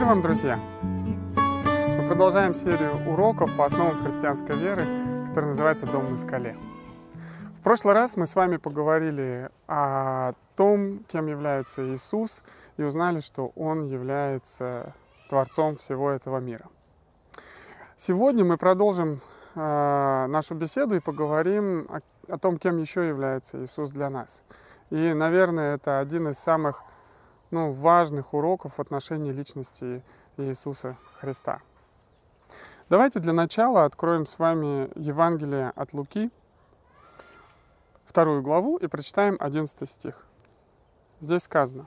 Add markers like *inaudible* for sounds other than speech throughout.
Мир вам, друзья! Мы продолжаем серию уроков по основам христианской веры, которая называется «Дом на скале». В прошлый раз мы с вами поговорили о том, кем является Иисус, и узнали, что Он является Творцом всего этого мира. Сегодня мы продолжим э, нашу беседу и поговорим о, о том, кем еще является Иисус для нас. И, наверное, это один из самых ну, важных уроков в отношении личности Иисуса Христа. Давайте для начала откроем с вами Евангелие от Луки, вторую главу, и прочитаем 11 стих. Здесь сказано,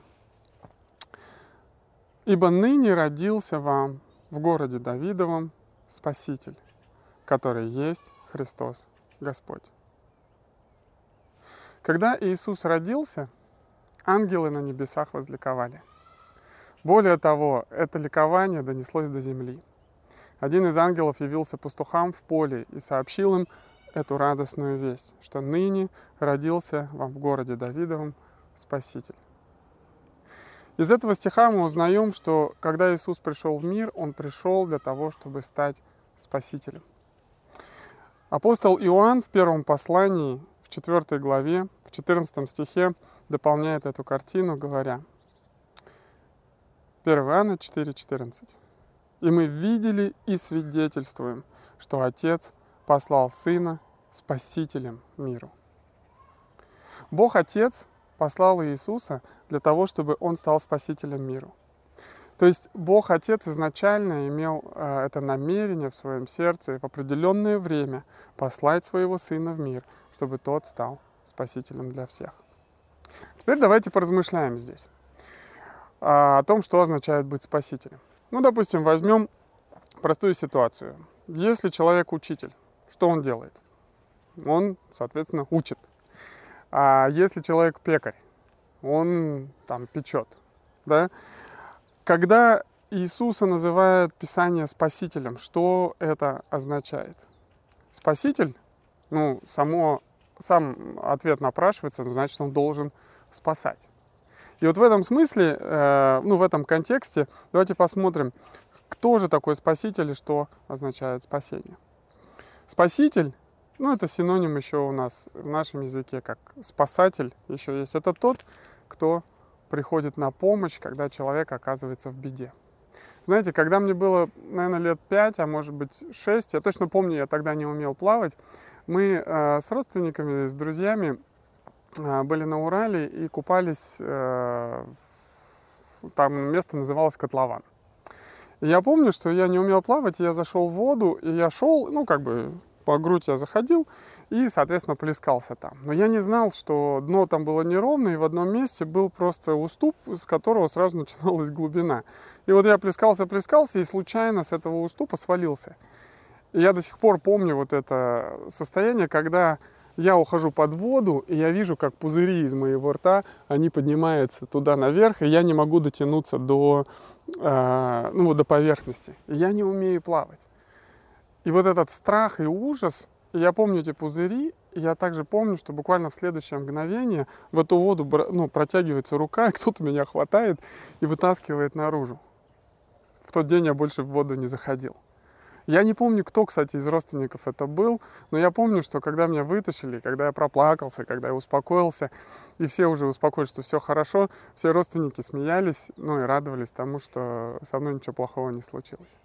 «Ибо ныне родился вам в городе Давидовом Спаситель, который есть Христос Господь». Когда Иисус родился, ангелы на небесах возликовали. Более того, это ликование донеслось до земли. Один из ангелов явился пастухам в поле и сообщил им эту радостную весть, что ныне родился вам в городе Давидовом Спаситель. Из этого стиха мы узнаем, что когда Иисус пришел в мир, Он пришел для того, чтобы стать Спасителем. Апостол Иоанн в первом послании, 4 главе, в 14 стихе дополняет эту картину, говоря, 1 Иоанна 4,14. «И мы видели и свидетельствуем, что Отец послал Сына Спасителем миру». Бог Отец послал Иисуса для того, чтобы Он стал Спасителем миру. То есть Бог Отец изначально имел э, это намерение в своем сердце в определенное время послать своего Сына в мир, чтобы тот стал Спасителем для всех. Теперь давайте поразмышляем здесь а, о том, что означает быть Спасителем. Ну, допустим, возьмем простую ситуацию. Если человек учитель, что он делает? Он, соответственно, учит. А если человек пекарь, он там печет, да? Когда Иисуса называют Писание Спасителем, что это означает? Спаситель, ну, само, сам ответ напрашивается, ну, значит, он должен спасать. И вот в этом смысле, э, ну, в этом контексте, давайте посмотрим, кто же такой Спаситель и что означает спасение. Спаситель, ну, это синоним еще у нас в нашем языке, как спасатель еще есть. Это тот, кто приходит на помощь, когда человек оказывается в беде. Знаете, когда мне было, наверное, лет 5, а может быть 6, я точно помню, я тогда не умел плавать, мы э, с родственниками, с друзьями э, были на Урале и купались, э, там место называлось Котлован. Я помню, что я не умел плавать, я зашел в воду, и я шел, ну, как бы по грудь я заходил и, соответственно, плескался там. Но я не знал, что дно там было неровное, и в одном месте был просто уступ, с которого сразу *laughs* начиналась глубина. И вот я плескался, плескался, и случайно с этого уступа свалился. И я до сих пор помню вот это состояние, когда я ухожу под воду, и я вижу, как пузыри из моего рта, они поднимаются туда наверх, и я не могу дотянуться до, э, ну, до поверхности. И я не умею плавать. И вот этот страх и ужас, я помню эти пузыри, и я также помню, что буквально в следующее мгновение в эту воду ну, протягивается рука, и *laughs* кто-то меня хватает и вытаскивает наружу. В тот день я больше в воду не заходил. Я не помню, кто, кстати, из родственников это был, но я помню, что когда меня вытащили, когда я проплакался, когда я успокоился, и все уже успокоились, что все хорошо, все родственники смеялись, ну и радовались тому, что со мной ничего плохого не случилось.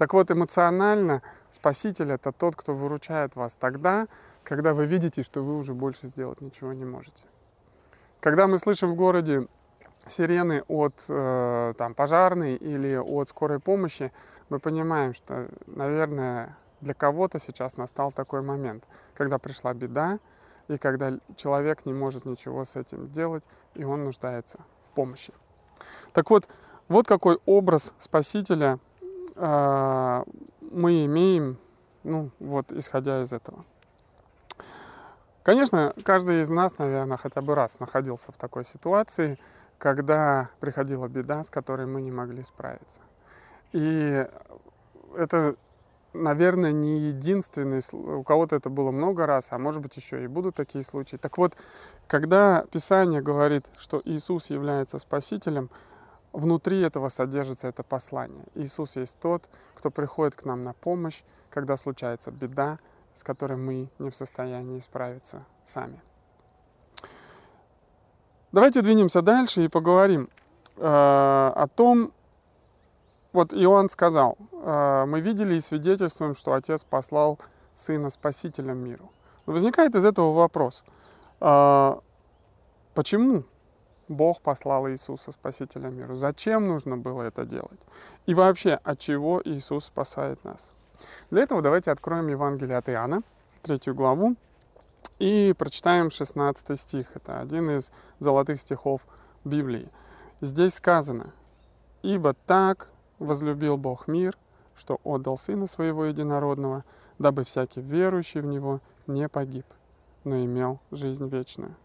Так вот, эмоционально Спаситель — это тот, кто выручает вас тогда, когда вы видите, что вы уже больше сделать ничего не можете. Когда мы слышим в городе сирены от э, там, пожарной или от скорой помощи, мы понимаем, что, наверное, для кого-то сейчас настал такой момент, когда пришла беда, и когда человек не может ничего с этим делать, и он нуждается в помощи. Так вот, вот какой образ Спасителя а, мы имеем, ну, вот, исходя из этого. Конечно, каждый из нас, наверное, хотя бы раз находился в такой ситуации, когда приходила беда, с которой мы не могли справиться. И это, наверное, не единственный, у кого-то это было много раз, а может быть еще и будут такие случаи. Так вот, когда Писание говорит, что Иисус является Спасителем, внутри этого содержится это послание. Иисус есть тот, кто приходит к нам на помощь, когда случается беда, с которой мы не в состоянии справиться сами. Давайте двинемся дальше и поговорим э, о том, вот Иоанн сказал, э, мы видели и свидетельствуем, что Отец послал Сына Спасителем миру. Но возникает из этого вопрос, э, почему Бог послал Иисуса Спасителя миру? Зачем нужно было это делать? И вообще, от чего Иисус спасает нас? Для этого давайте откроем Евангелие от Иоанна, третью главу, и прочитаем 16 стих. Это один из золотых стихов Библии. Здесь сказано, «Ибо так возлюбил Бог мир, что отдал Сына Своего Единородного, дабы всякий верующий в Него не погиб, но имел жизнь вечную.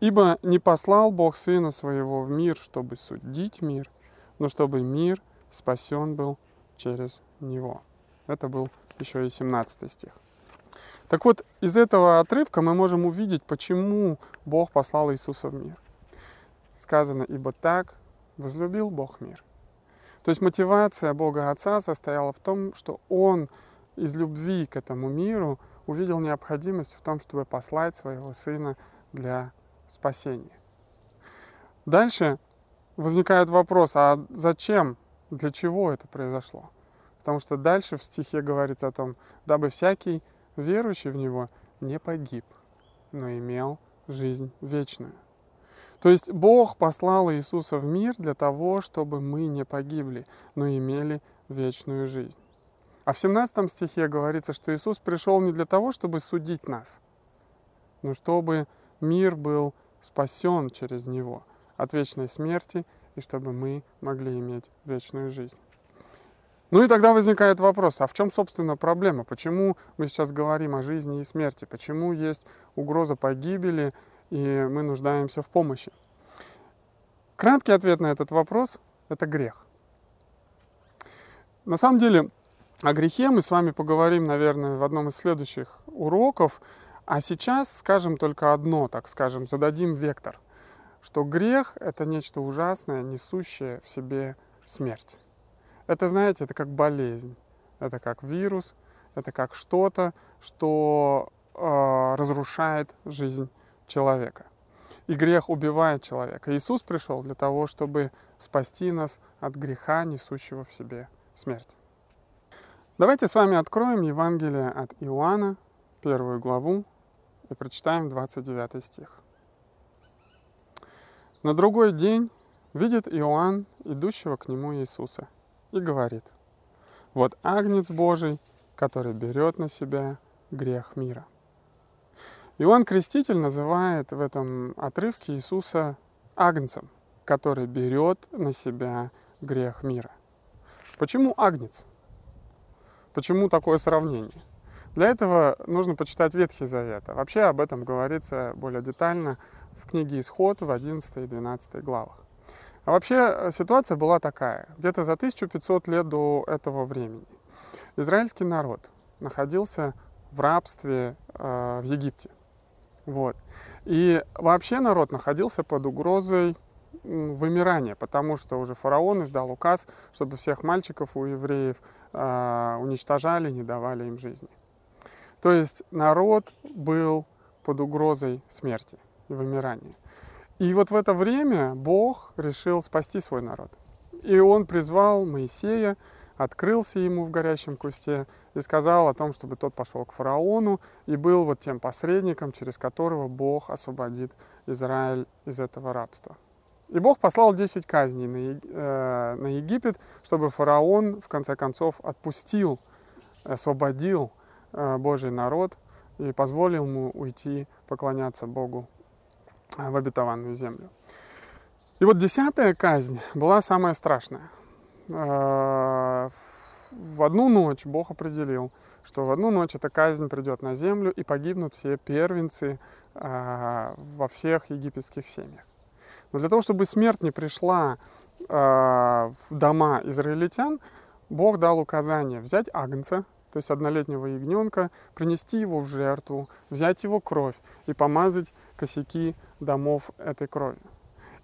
Ибо не послал Бог Сына Своего в мир, чтобы судить мир, но чтобы мир спасен был через Него». Это был еще и 17 стих. Так вот, из этого отрывка мы можем увидеть, почему Бог послал Иисуса в мир. Сказано, ибо так возлюбил Бог мир. То есть мотивация Бога Отца состояла в том, что Он из любви к этому миру увидел необходимость в том, чтобы послать своего Сына для спасения. Дальше возникает вопрос, а зачем, для чего это произошло? Потому что дальше в стихе говорится о том, дабы всякий верующий в Него не погиб, но имел жизнь вечную. То есть Бог послал Иисуса в мир для того, чтобы мы не погибли, но имели вечную жизнь. А в 17 стихе говорится, что Иисус пришел не для того, чтобы судить нас, но чтобы мир был спасен через Него от вечной смерти и чтобы мы могли иметь вечную жизнь. Ну и тогда возникает вопрос, а в чем, собственно, проблема? Почему мы сейчас говорим о жизни и смерти? Почему есть угроза погибели, и мы нуждаемся в помощи? Краткий ответ на этот вопрос – это грех. На самом деле, о грехе мы с вами поговорим, наверное, в одном из следующих уроков. А сейчас скажем только одно, так скажем, зададим вектор, что грех – это нечто ужасное, несущее в себе смерть. Это, знаете, это как болезнь, это как вирус, это как что-то, что э, разрушает жизнь человека. И грех убивает человека. Иисус пришел для того, чтобы спасти нас от греха, несущего в себе смерть. Давайте с вами откроем Евангелие от Иоанна, первую главу, и прочитаем 29 стих. На другой день видит Иоанн, идущего к нему Иисуса, и говорит, вот Агнец Божий, который берет на себя грех мира. Иоанн Креститель называет в этом отрывке Иисуса Агнцем, который берет на себя грех мира. Почему Агнец? Почему такое сравнение? Для этого нужно почитать Ветхий Завет. Вообще об этом говорится более детально в книге Исход в 11 и 12 главах. А вообще э, ситуация была такая. Где-то за 1500 лет до этого времени израильский народ находился в рабстве э, в Египте. Вот. И вообще народ находился под угрозой вымирания, потому что уже фараон издал указ, чтобы всех мальчиков у евреев э, уничтожали, не давали им жизни. То есть народ был под угрозой смерти и вымирания. И вот в это время Бог решил спасти свой народ. И он призвал Моисея, открылся ему в горящем кусте и сказал о том, чтобы тот пошел к фараону и был вот тем посредником, через которого Бог освободит Израиль из этого рабства. И Бог послал 10 казней на, э, на Египет, чтобы фараон в конце концов отпустил, освободил Божий народ и позволил ему уйти поклоняться Богу Э, в обетованную землю. И вот десятая казнь была самая страшная. Э, в одну ночь Бог определил, что в одну ночь эта казнь придет на землю и погибнут все первенцы э, во всех египетских семьях. Но для того, чтобы смерть не пришла в дома израильтян, Бог дал указание взять агнца, то есть однолетнего ягненка, принести его в жертву, взять его кровь и помазать косяки домов этой кровью.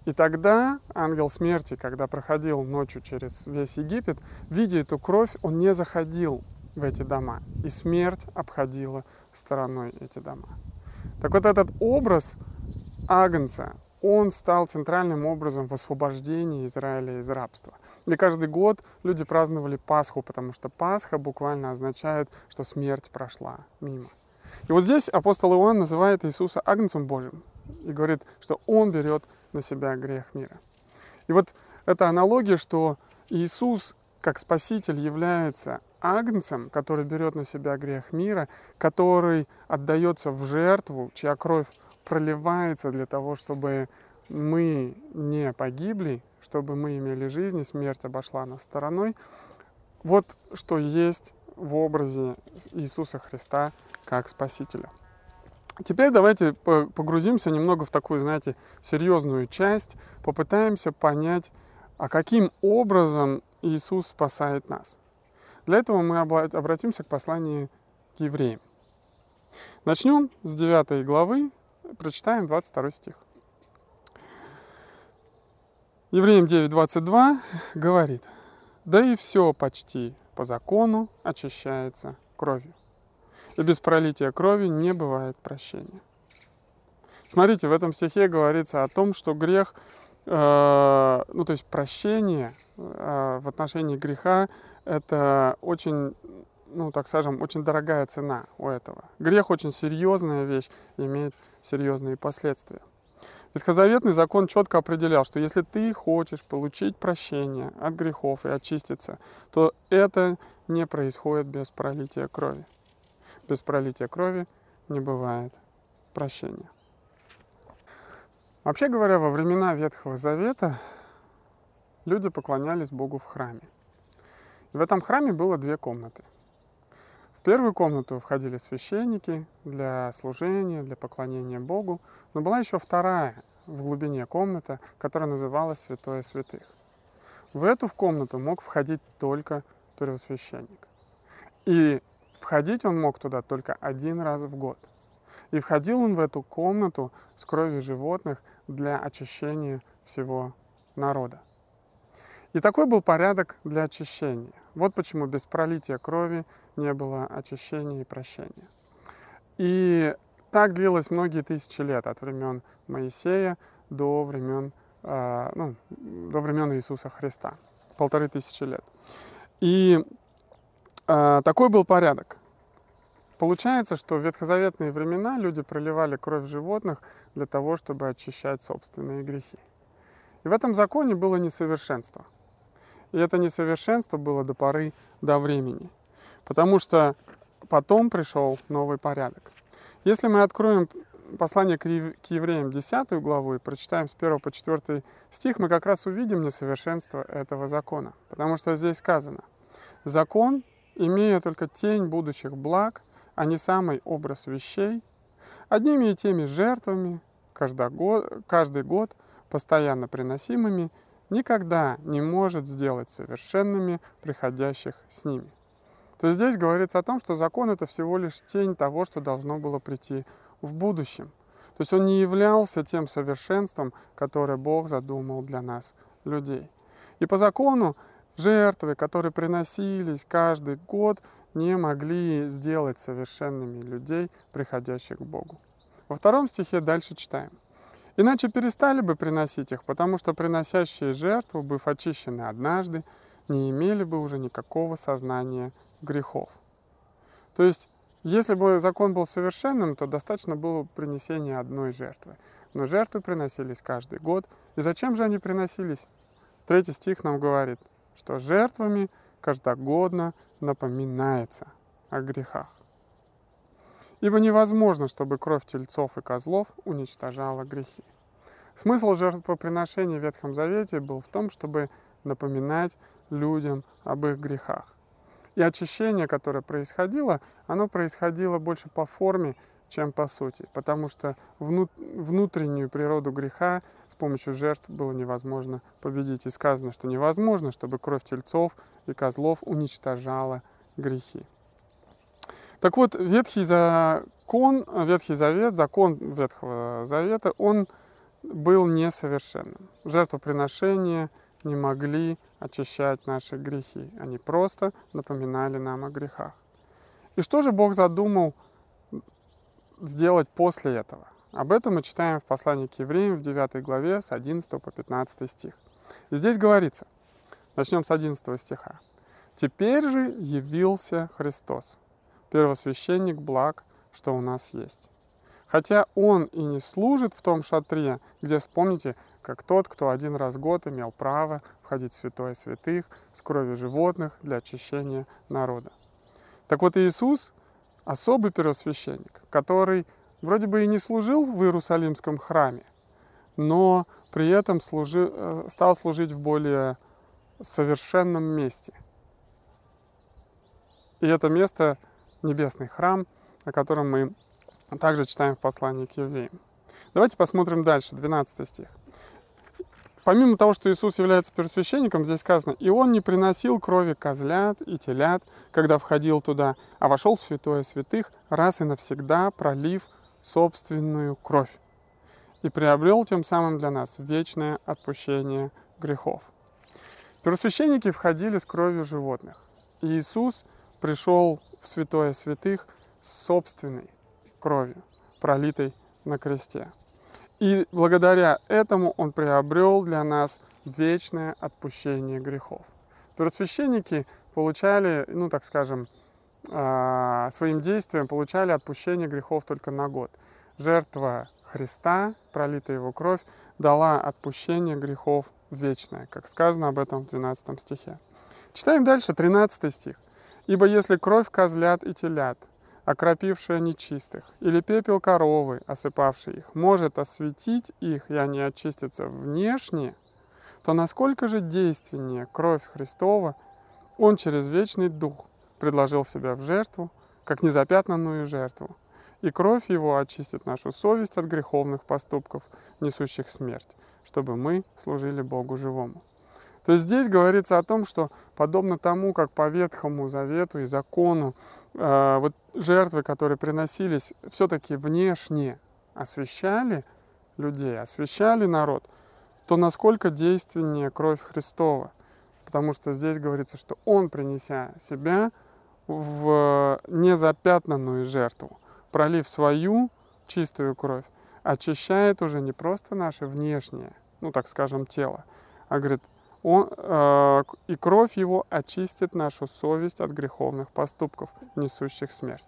И тогда ангел смерти, когда проходил ночью через весь Египет, видя эту кровь, он не заходил в эти дома. И смерть обходила стороной эти дома. Так вот этот образ Агнца, он стал центральным образом в освобождении Израиля из рабства. И каждый год люди праздновали Пасху, потому что Пасха буквально означает, что смерть прошла мимо. И вот здесь апостол Иоанн называет Иисуса Агнцем Божьим и говорит, что Он берет на себя грех мира. И вот эта аналогия, что Иисус как Спаситель является агнцем, который берет на себя грех мира, который отдается в жертву, чья кровь проливается для того, чтобы мы не погибли, чтобы мы имели жизнь, и смерть обошла нас стороной. Вот что есть в образе Иисуса Христа как Спасителя. Теперь давайте погрузимся немного в такую, знаете, серьезную часть, попытаемся понять, а каким образом Иисус спасает нас. Для этого мы обратимся к посланию к евреям. Начнем с 9 главы, прочитаем 22 стих. Евреям 9.22 говорит, «Да и все почти по закону очищается кровью, и без пролития крови не бывает прощения». Смотрите, в этом стихе говорится о том, что грех, э, ну то есть прощение э, в отношении греха, это очень ну, так скажем, очень дорогая цена у этого. Грех очень серьезная вещь имеет серьезные последствия. Ветхозаветный закон четко определял, что если ты хочешь получить прощение от грехов и очиститься, то это не происходит без пролития крови. Без пролития крови не бывает прощения. Вообще говоря, во времена Ветхого Завета люди поклонялись Богу в храме. В этом храме было две комнаты. В первую комнату входили священники для служения, для поклонения Богу, но была еще вторая в глубине комната, которая называлась Святое Святых. В эту в комнату мог входить только первосвященник. И входить он мог туда только один раз в год. И входил он в эту комнату с кровью животных для очищения всего народа. И такой был порядок для очищения. Вот почему без пролития крови не было очищения и прощения. И так длилось многие тысячи лет, от времен Моисея до времен, э, ну, до времен Иисуса Христа. Полторы тысячи лет. И э, такой был порядок. Получается, что в ветхозаветные времена люди проливали кровь животных для того, чтобы очищать собственные грехи. И в этом законе было несовершенство – и это несовершенство было до поры до времени. Потому что потом пришел новый порядок. Если мы откроем послание к евреям 10 главу и прочитаем с 1 по 4 стих, мы как раз увидим несовершенство этого закона. Потому что здесь сказано, закон, имея только тень будущих благ, а не самый образ вещей, одними и теми жертвами, каждый год, каждый год постоянно приносимыми, никогда не может сделать совершенными приходящих с ними. То здесь говорится о том, что закон это всего лишь тень того, что должно было прийти в будущем. То есть он не являлся тем совершенством, которое Бог задумал для нас, людей. И по закону жертвы, которые приносились каждый год, не могли сделать совершенными людей, приходящих к Богу. Во втором стихе дальше читаем. Иначе перестали бы приносить их, потому что приносящие жертву, быв очищены однажды, не имели бы уже никакого сознания грехов. То есть, если бы закон был совершенным, то достаточно было принесения одной жертвы. Но жертвы приносились каждый год. И зачем же они приносились? Третий стих нам говорит, что жертвами каждогодно напоминается о грехах. Ибо невозможно, чтобы кровь тельцов и козлов уничтожала грехи. Смысл жертвоприношения в Ветхом Завете был в том, чтобы напоминать людям об их грехах. И очищение, которое происходило, оно происходило больше по форме, чем по сути, потому что внутреннюю природу греха с помощью жертв было невозможно победить. И сказано, что невозможно, чтобы кровь тельцов и козлов уничтожала грехи. Так вот, Ветхий закон, Ветхий Завет, закон Ветхого Завета, он был несовершенным. Жертвоприношения не могли очищать наши грехи. Они просто напоминали нам о грехах. И что же Бог задумал сделать после этого? Об этом мы читаем в послании к евреям в 9 главе с 11 по 15 стих. И здесь говорится, начнем с 11 стиха. «Теперь же явился Христос, первосвященник благ, что у нас есть. Хотя он и не служит в том шатре, где, вспомните, как тот, кто один раз в год имел право входить в святое святых с кровью животных для очищения народа. Так вот Иисус – особый первосвященник, который вроде бы и не служил в Иерусалимском храме, но при этом служи, э, стал служить в более совершенном месте. И это место – небесный храм, о котором мы также читаем в послании к евреям. Давайте посмотрим дальше, 12 стих. Помимо того, что Иисус является первосвященником, здесь сказано, «И Он не приносил крови козлят и телят, когда входил туда, а вошел в святое святых, раз и навсегда пролив собственную кровь, и приобрел тем самым для нас вечное отпущение грехов». Первосвященники входили с кровью животных. И Иисус пришел в святое святых с собственной кровью, пролитой на кресте. И благодаря этому он приобрел для нас вечное отпущение грехов. Первосвященники получали, ну так скажем, а, своим действием получали отпущение грехов только на год. Жертва Христа, пролитая его кровь, дала отпущение грехов вечное, как сказано об этом в 12 стихе. Читаем дальше, 13 стих. «Ибо если кровь козлят и телят, окропившая нечистых, или пепел коровы, осыпавший их, может осветить их, и они очистятся внешне, то насколько же действеннее кровь Христова, Он через вечный Дух предложил себя в жертву, как незапятнанную жертву, и кровь Его очистит нашу совесть от греховных поступков, несущих смерть, чтобы мы служили Богу живому. То есть здесь говорится о том, что подобно тому, как по Ветхому Завету и закону э, вот жертвы, которые приносились, все-таки внешне освещали людей, освещали народ, то насколько действеннее кровь Христова. Потому что здесь говорится, что Он, принеся себя в незапятнанную жертву, пролив свою чистую кровь, очищает уже не просто наше внешнее, ну так скажем, тело, а говорит, он, э, и кровь его очистит нашу совесть от греховных поступков, несущих смерть.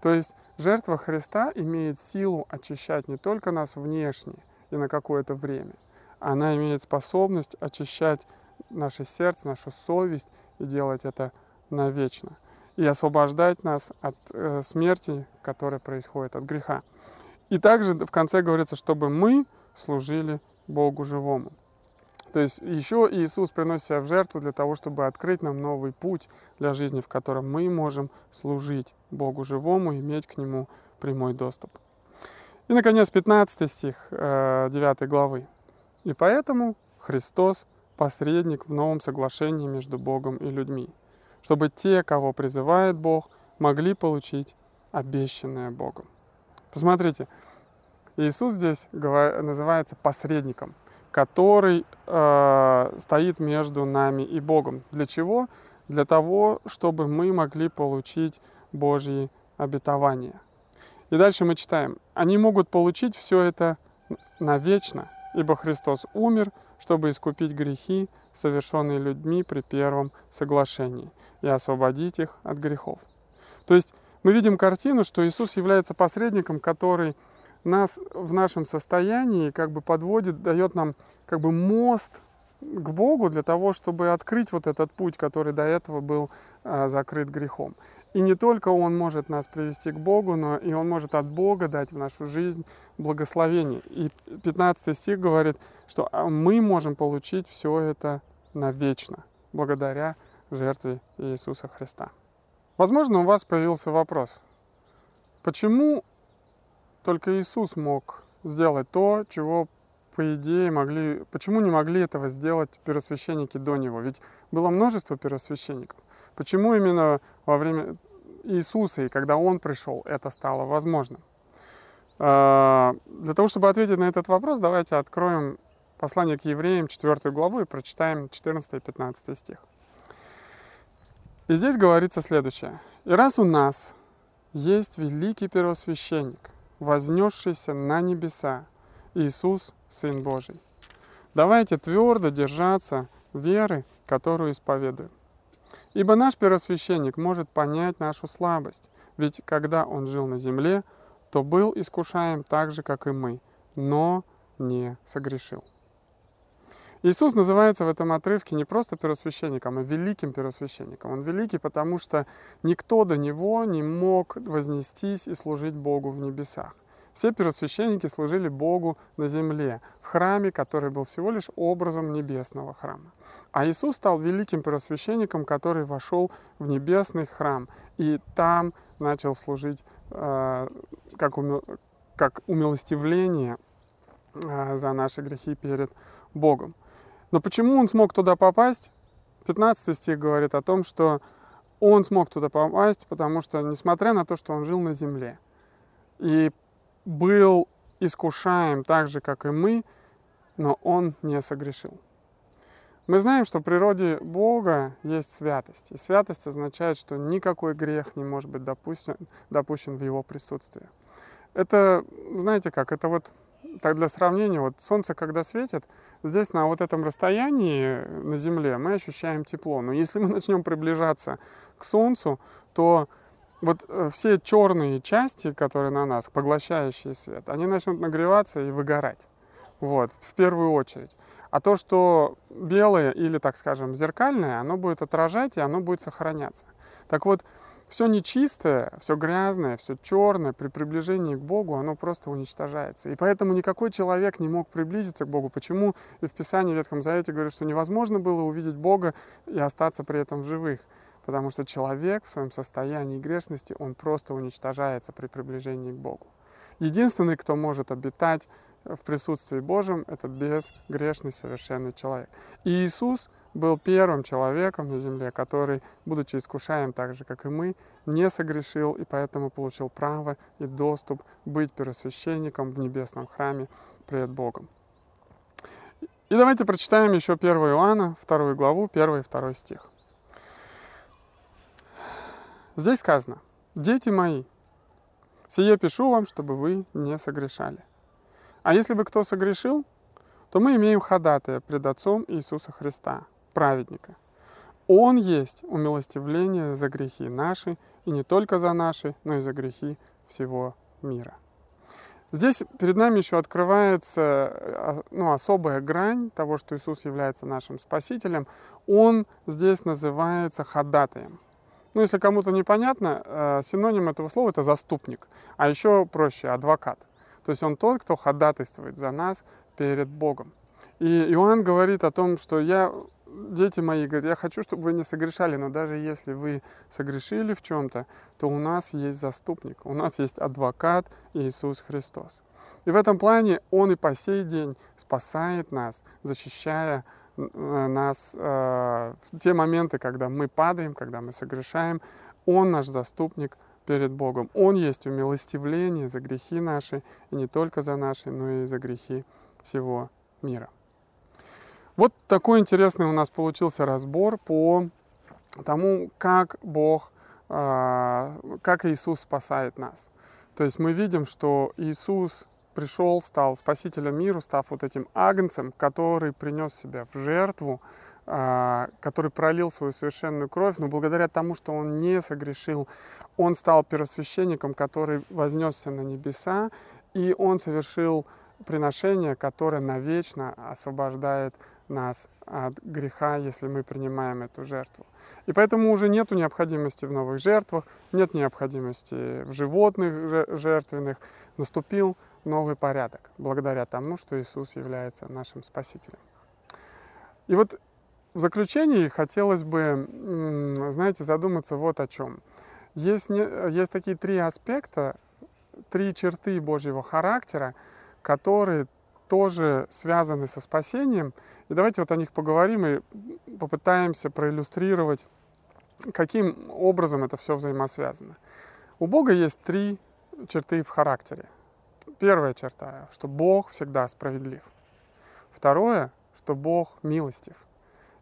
То есть жертва Христа имеет силу очищать не только нас внешне и на какое-то время, она имеет способность очищать наше сердце, нашу совесть и делать это навечно. И освобождать нас от э, смерти, которая происходит от греха. И также в конце говорится, чтобы мы служили Богу живому. То есть еще Иисус приносит себя в жертву для того, чтобы открыть нам новый путь для жизни, в котором мы можем служить Богу живому, иметь к Нему прямой доступ. И, наконец, 15 стих 9 э, главы. «И поэтому Христос – посредник в новом соглашении между Богом и людьми, чтобы те, кого призывает Бог, могли получить обещанное Богом». Посмотрите, Иисус здесь называется посредником – который э, стоит между нами и Богом. Для чего? Для того, чтобы мы могли получить Божьи обетования. И дальше мы читаем. Они могут получить все это навечно, ибо Христос умер, чтобы искупить грехи, совершенные людьми при первом соглашении, и освободить их от грехов. То есть мы видим картину, что Иисус является посредником, который нас в нашем состоянии как бы подводит, дает нам как бы мост к Богу для того, чтобы открыть вот этот путь, который до этого был а, закрыт грехом. И не только Он может нас привести к Богу, но и Он может от Бога дать в нашу жизнь благословение. И 15 стих говорит, что а, мы можем получить все это навечно, благодаря жертве Иисуса Христа. Возможно, у вас появился вопрос, почему только Иисус мог сделать то, чего, по идее, могли... Почему не могли этого сделать первосвященники до Него? Ведь было множество первосвященников. Почему именно во время Иисуса и когда Он пришел, это стало возможным? А, для того, чтобы ответить на этот вопрос, давайте откроем послание к евреям, 4 главу, и прочитаем 14 и 15 стих. И здесь говорится следующее. «И раз у нас есть великий первосвященник, вознесшийся на небеса, Иисус, Сын Божий, давайте твердо держаться веры, которую исповедуем. Ибо наш первосвященник может понять нашу слабость, ведь когда он жил на земле, то был искушаем так же, как и мы, но не согрешил. Иисус называется в этом отрывке не просто первосвященником, а великим первосвященником. Он великий, потому что никто до него не мог вознестись и служить Богу в небесах. Все первосвященники служили Богу на земле, в храме, который был всего лишь образом небесного храма. А Иисус стал великим первосвященником, который вошел в небесный храм и там начал служить э, как, умил, как умилостивление э, за наши грехи перед Богом. Но почему он смог туда попасть? 15 стих говорит о том, что он смог туда попасть, потому что, несмотря на то, что он жил на земле, и был искушаем так же, как и мы, но он не согрешил. Мы знаем, что в природе Бога есть святость. И святость означает, что никакой грех не может быть допущен, допущен в его присутствии. Это, знаете как, это вот так для сравнения, вот солнце когда светит, здесь на вот этом расстоянии на Земле мы ощущаем тепло. Но если *laughs* мы начнем приближаться к солнцу, то вот э, все черные части, которые на нас, поглощающие свет, они начнут нагреваться и выгорать. Вот, в первую очередь. А то, что белое или, так скажем, зеркальное, оно будет отражать и оно будет сохраняться. Так вот, все нечистое, все грязное, все черное при приближении к Богу, оно просто уничтожается. И поэтому никакой человек не мог приблизиться к Богу. Почему и в Писании в Ветхом Завете говорят, что невозможно было увидеть Бога и остаться при этом в живых? Потому что человек в своем состоянии грешности, он просто уничтожается при приближении к Богу. Единственный, кто может обитать в присутствии Божьем, это безгрешный совершенный человек. И Иисус был первым человеком на земле, который, будучи искушаем так же, как и мы, не согрешил и поэтому получил право и доступ быть первосвященником в небесном храме пред Богом. И давайте прочитаем еще 1 Иоанна, 2 главу, 1 и 2 стих. Здесь сказано, дети мои, сие пишу вам, чтобы вы не согрешали. А если бы кто согрешил, то мы имеем ходатая пред Отцом Иисуса Христа, праведника. Он есть умилостивление за грехи наши, и не только за наши, но и за грехи всего мира. Здесь перед нами еще открывается а, ну, особая грань того, что Иисус является нашим Спасителем. Он здесь называется ходатаем. Ну, если кому-то непонятно, э, синоним этого слова – это заступник, а еще проще – адвокат. То есть он тот, кто ходатайствует за нас перед Богом. И Иоанн говорит о том, что я, дети мои, говорит, я хочу, чтобы вы не согрешали, но даже если вы согрешили в чем-то, то у нас есть заступник, у нас есть адвокат Иисус Христос. И в этом плане Он и по сей день спасает нас, защищая Э, нас э, в те моменты, когда мы падаем, когда мы согрешаем, Он наш заступник перед Богом. Он есть умилостивление за грехи наши, и не только за наши, но и за грехи всего мира. Вот такой интересный у нас получился разбор по тому, как Бог, э, как Иисус спасает нас. То есть мы видим, что Иисус пришел, стал спасителем миру, став вот этим агнцем, который принес себя в жертву, а, который пролил свою совершенную кровь, но благодаря тому, что он не согрешил, он стал первосвященником, который вознесся на небеса, и он совершил приношение, которое навечно освобождает нас от греха, если мы принимаем эту жертву. И поэтому уже нет необходимости в новых жертвах, нет необходимости в животных жертвенных. Наступил новый порядок, благодаря тому, что Иисус является нашим Спасителем. И вот в заключении хотелось бы, знаете, задуматься вот о чем. Есть, есть такие три аспекта, три черты Божьего характера, которые тоже связаны со спасением. И давайте вот о них поговорим и попытаемся проиллюстрировать, каким образом это все взаимосвязано. У Бога есть три черты в характере. первая черта, что Бог всегда справедлив. Второе, что Бог милостив.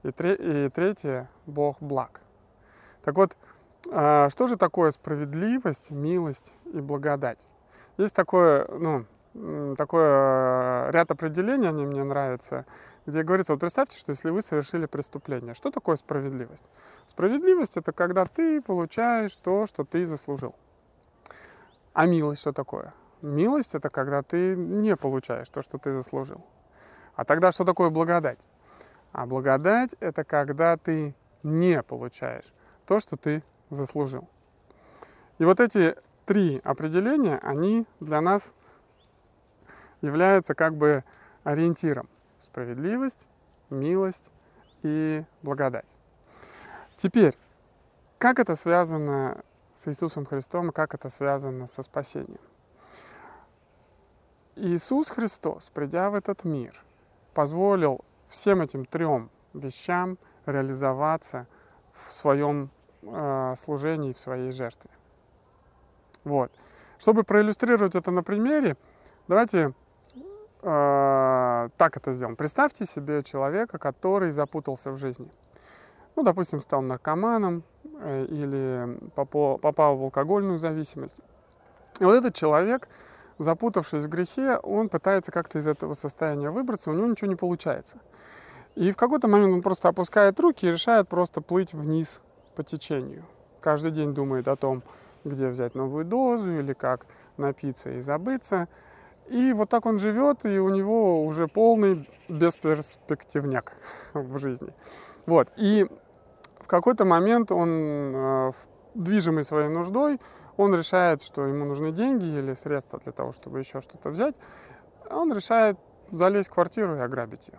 И, тре- и третье, Бог благ. Так вот, а, что же такое справедливость, милость и благодать? Есть такое, ну, такое ряд определений, они мне нравятся, где говорится, вот представьте, что если вы совершили преступление, что такое справедливость? Справедливость это когда ты получаешь то, что ты заслужил. А милость что такое? Милость это когда ты не получаешь то, что ты заслужил. А тогда что такое благодать? А благодать это когда ты не получаешь то, что ты заслужил. И вот эти три определения, они для нас являются как бы ориентиром. Справедливость, милость и благодать. Теперь, как это связано с Иисусом Христом, как это связано со спасением? Иисус Христос, придя в этот мир, позволил всем этим трем вещам реализоваться в своем э, служении, в своей жертве. Вот. Чтобы проиллюстрировать это на примере, давайте э, так это сделаем. Представьте себе человека, который запутался в жизни. Ну, допустим, стал наркоманом э, или попал, попал в алкогольную зависимость. И вот этот человек, запутавшись в грехе, он пытается как-то из этого состояния выбраться, у него ничего не получается. И в какой-то момент он просто опускает руки и решает просто плыть вниз по течению. Каждый день думает о том, где взять новую дозу или как напиться и забыться. И вот так он живет, и у него уже полный бесперспективняк *laughs* в жизни. Вот. И в какой-то момент он, э, движимый своей нуждой, он решает, что ему нужны деньги или средства для того, чтобы еще что-то взять. Он решает залезть в квартиру и ограбить ее.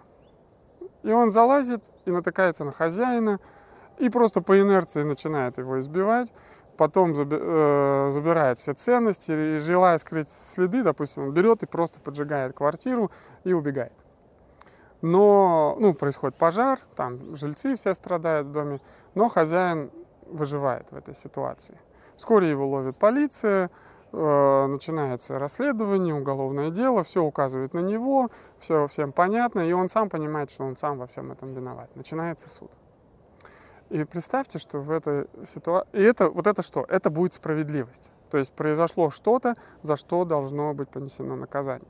И он залазит и натыкается на хозяина, и просто по инерции начинает его избивать, потом э, забирает все ценности и, желая скрыть следы, допустим, он берет и просто поджигает квартиру и убегает. Но, ну, происходит пожар, там жильцы все страдают в доме, но хозяин выживает в этой ситуации. Вскоре его ловит полиция, э, начинается расследование, уголовное дело, все указывает на него, все всем понятно, и он сам понимает, что он сам во всем этом виноват. Начинается суд. И представьте, что в этой ситуации... И это, вот это что? Это будет справедливость. То есть произошло что-то, за что должно быть понесено наказание.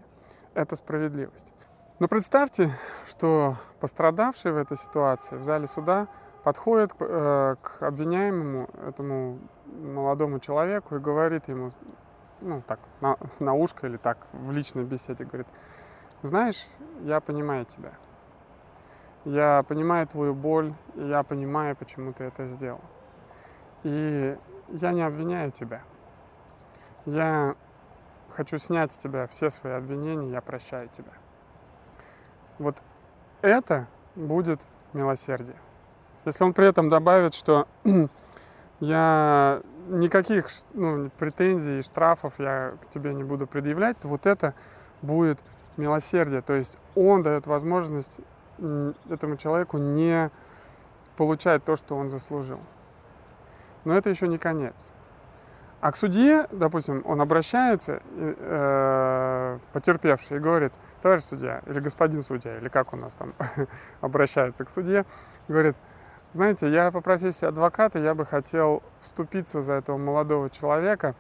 Это справедливость. Но представьте, что пострадавший в этой ситуации в зале суда подходит э, к обвиняемому, этому молодому человеку и говорит ему, ну так, на, на ушко или так, в личной беседе, говорит, знаешь, я понимаю тебя, я понимаю твою боль, и я понимаю, почему ты это сделал. И я не обвиняю тебя. Я хочу снять с тебя все свои обвинения, я прощаю тебя. Вот это будет милосердие. Если он при этом добавит, что *clears throat* я никаких ну, претензий и штрафов я к тебе не буду предъявлять, то вот это будет милосердие. То есть он дает возможность этому человеку не получать то, что он заслужил. Но это еще не конец. А к судье, допустим, он обращается, э, потерпевший, и говорит, товарищ судья, или господин судья, или как у нас там *laughs* обращается к судье, говорит, знаете, я по профессии адвоката, я бы хотел вступиться за этого молодого человека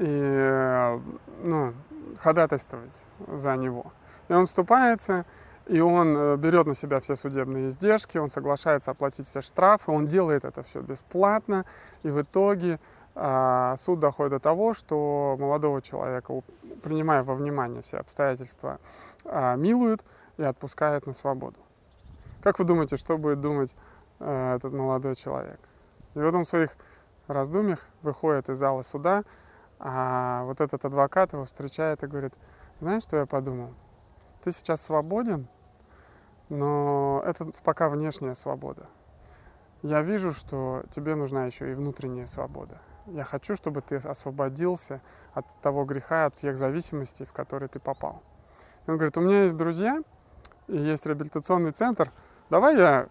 и э, ну, ходатайствовать за него. И он вступается, и он э, берет на себя все судебные издержки, он соглашается оплатить все штрафы, он делает это все бесплатно, и в итоге а, суд доходит до того, что молодого человека, принимая во внимание все обстоятельства, а, милуют и отпускают на свободу. Как вы думаете, что будет думать этот молодой человек? И вот он в своих раздумьях выходит из зала суда, а вот этот адвокат его встречает и говорит, знаешь, что я подумал? Ты сейчас свободен, но это пока внешняя свобода. Я вижу, что тебе нужна еще и внутренняя свобода. Я хочу, чтобы ты освободился от того греха, от тех зависимостей, в которые ты попал. Он говорит, у меня есть друзья, и есть реабилитационный центр, давай я,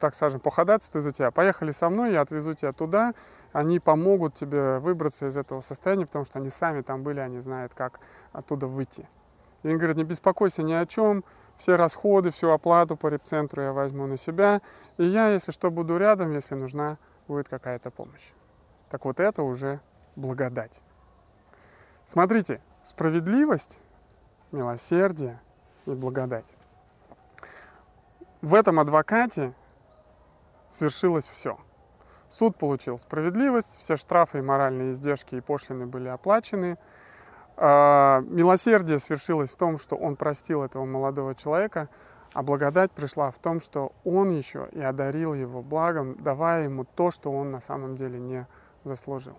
так скажем, походатайствую за тебя, поехали со мной, я отвезу тебя туда, они помогут тебе выбраться из этого состояния, потому что они сами там были, они знают, как оттуда выйти. И он говорит, не беспокойся ни о чем, все расходы, всю оплату по репцентру я возьму на себя, и я, если что, буду рядом, если нужна будет какая-то помощь. Так вот это уже благодать. Смотрите, справедливость, милосердие и благодать. В этом адвокате свершилось все. Суд получил справедливость, все штрафы и моральные издержки и пошлины были оплачены. А, милосердие свершилось в том, что он простил этого молодого человека, а благодать пришла в том, что он еще и одарил его благом, давая ему то, что он на самом деле не заслужил.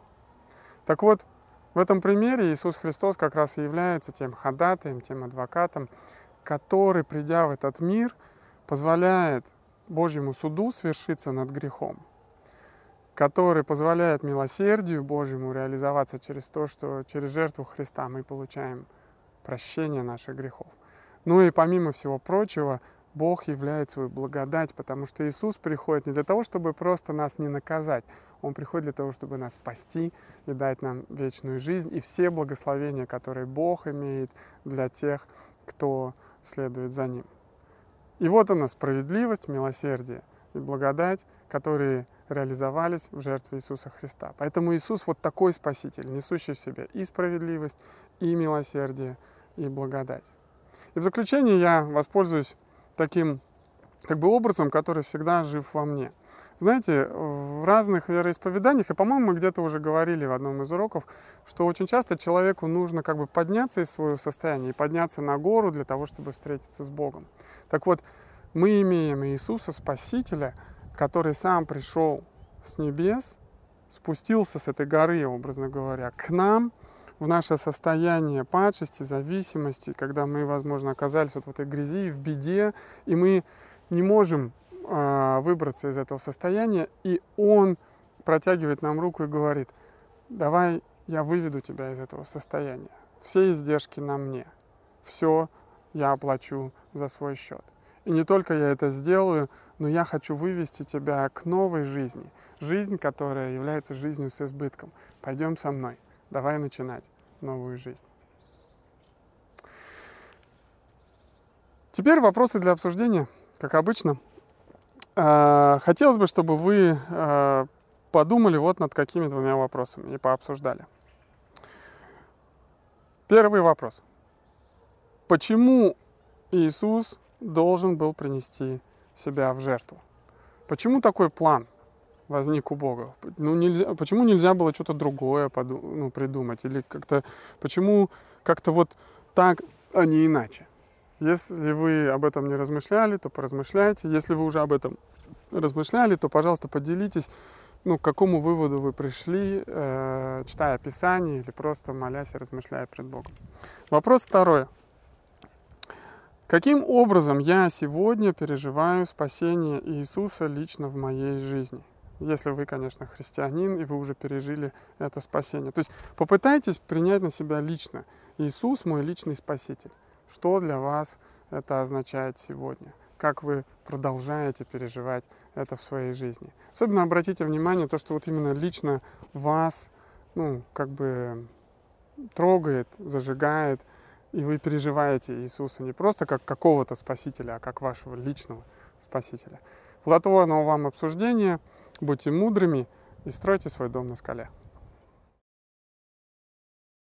Так вот, в этом примере Иисус Христос как раз и является тем ходатаем, тем адвокатом, который, придя в этот мир, позволяет Божьему суду свершиться над грехом, который позволяет милосердию Божьему реализоваться через то, что через жертву Христа мы получаем прощение наших грехов. Ну и помимо всего прочего, Бог являет свою благодать, потому что Иисус приходит не для того, чтобы просто нас не наказать. Он приходит для того, чтобы нас спасти и дать нам вечную жизнь и все благословения, которые Бог имеет для тех, кто следует за Ним. И вот она, справедливость, милосердие и благодать, которые реализовались в жертве Иисуса Христа. Поэтому Иисус вот такой Спаситель, несущий в себе и справедливость, и милосердие, и благодать. И в заключение я воспользуюсь таким как бы образом, который всегда жив во мне. Знаете, в разных вероисповеданиях, и, по-моему, мы где-то уже говорили в одном из уроков, что очень часто человеку нужно как бы подняться из своего состояния и подняться на гору для того, чтобы встретиться с Богом. Так вот, мы имеем Иисуса Спасителя, который сам пришел с небес, спустился с этой горы, образно говоря, к нам, в наше состояние падшести, зависимости, когда мы, возможно, оказались вот в этой грязи, в беде, и мы не можем э, выбраться из этого состояния, и Он протягивает нам руку и говорит, давай я выведу тебя из этого состояния. Все издержки на мне. Все я оплачу за свой счет. И не только я это сделаю, но я хочу вывести тебя к новой жизни. Жизнь, которая является жизнью с избытком. Пойдем со мной. Давай начинать новую жизнь. Теперь вопросы для обсуждения, как обычно. А, хотелось бы, чтобы вы а, подумали вот над какими двумя вопросами и пообсуждали. Первый вопрос. Почему Иисус должен был принести себя в жертву? Почему такой план возник у Бога? Ну, нельзя, почему нельзя было что-то другое поду, ну, придумать? Или как-то, почему как-то вот так, а не иначе? Если вы об этом не размышляли, то поразмышляйте. Если вы уже об этом размышляли, то, пожалуйста, поделитесь, ну, к какому выводу вы пришли, э, читая Писание или просто молясь и размышляя пред Богом. Вопрос второй. Каким образом я сегодня переживаю спасение Иисуса лично в моей жизни? Если вы, конечно, христианин, и вы уже пережили это спасение. То есть попытайтесь принять на себя лично. Иисус мой личный спаситель. Что для вас это означает сегодня? Как вы продолжаете переживать это в своей жизни? Особенно обратите внимание то, что вот именно лично вас, ну, как бы трогает, зажигает, и вы переживаете Иисуса не просто как какого-то спасителя, а как вашего личного спасителя. Плодотворного вам обсуждения, будьте мудрыми и стройте свой дом на скале.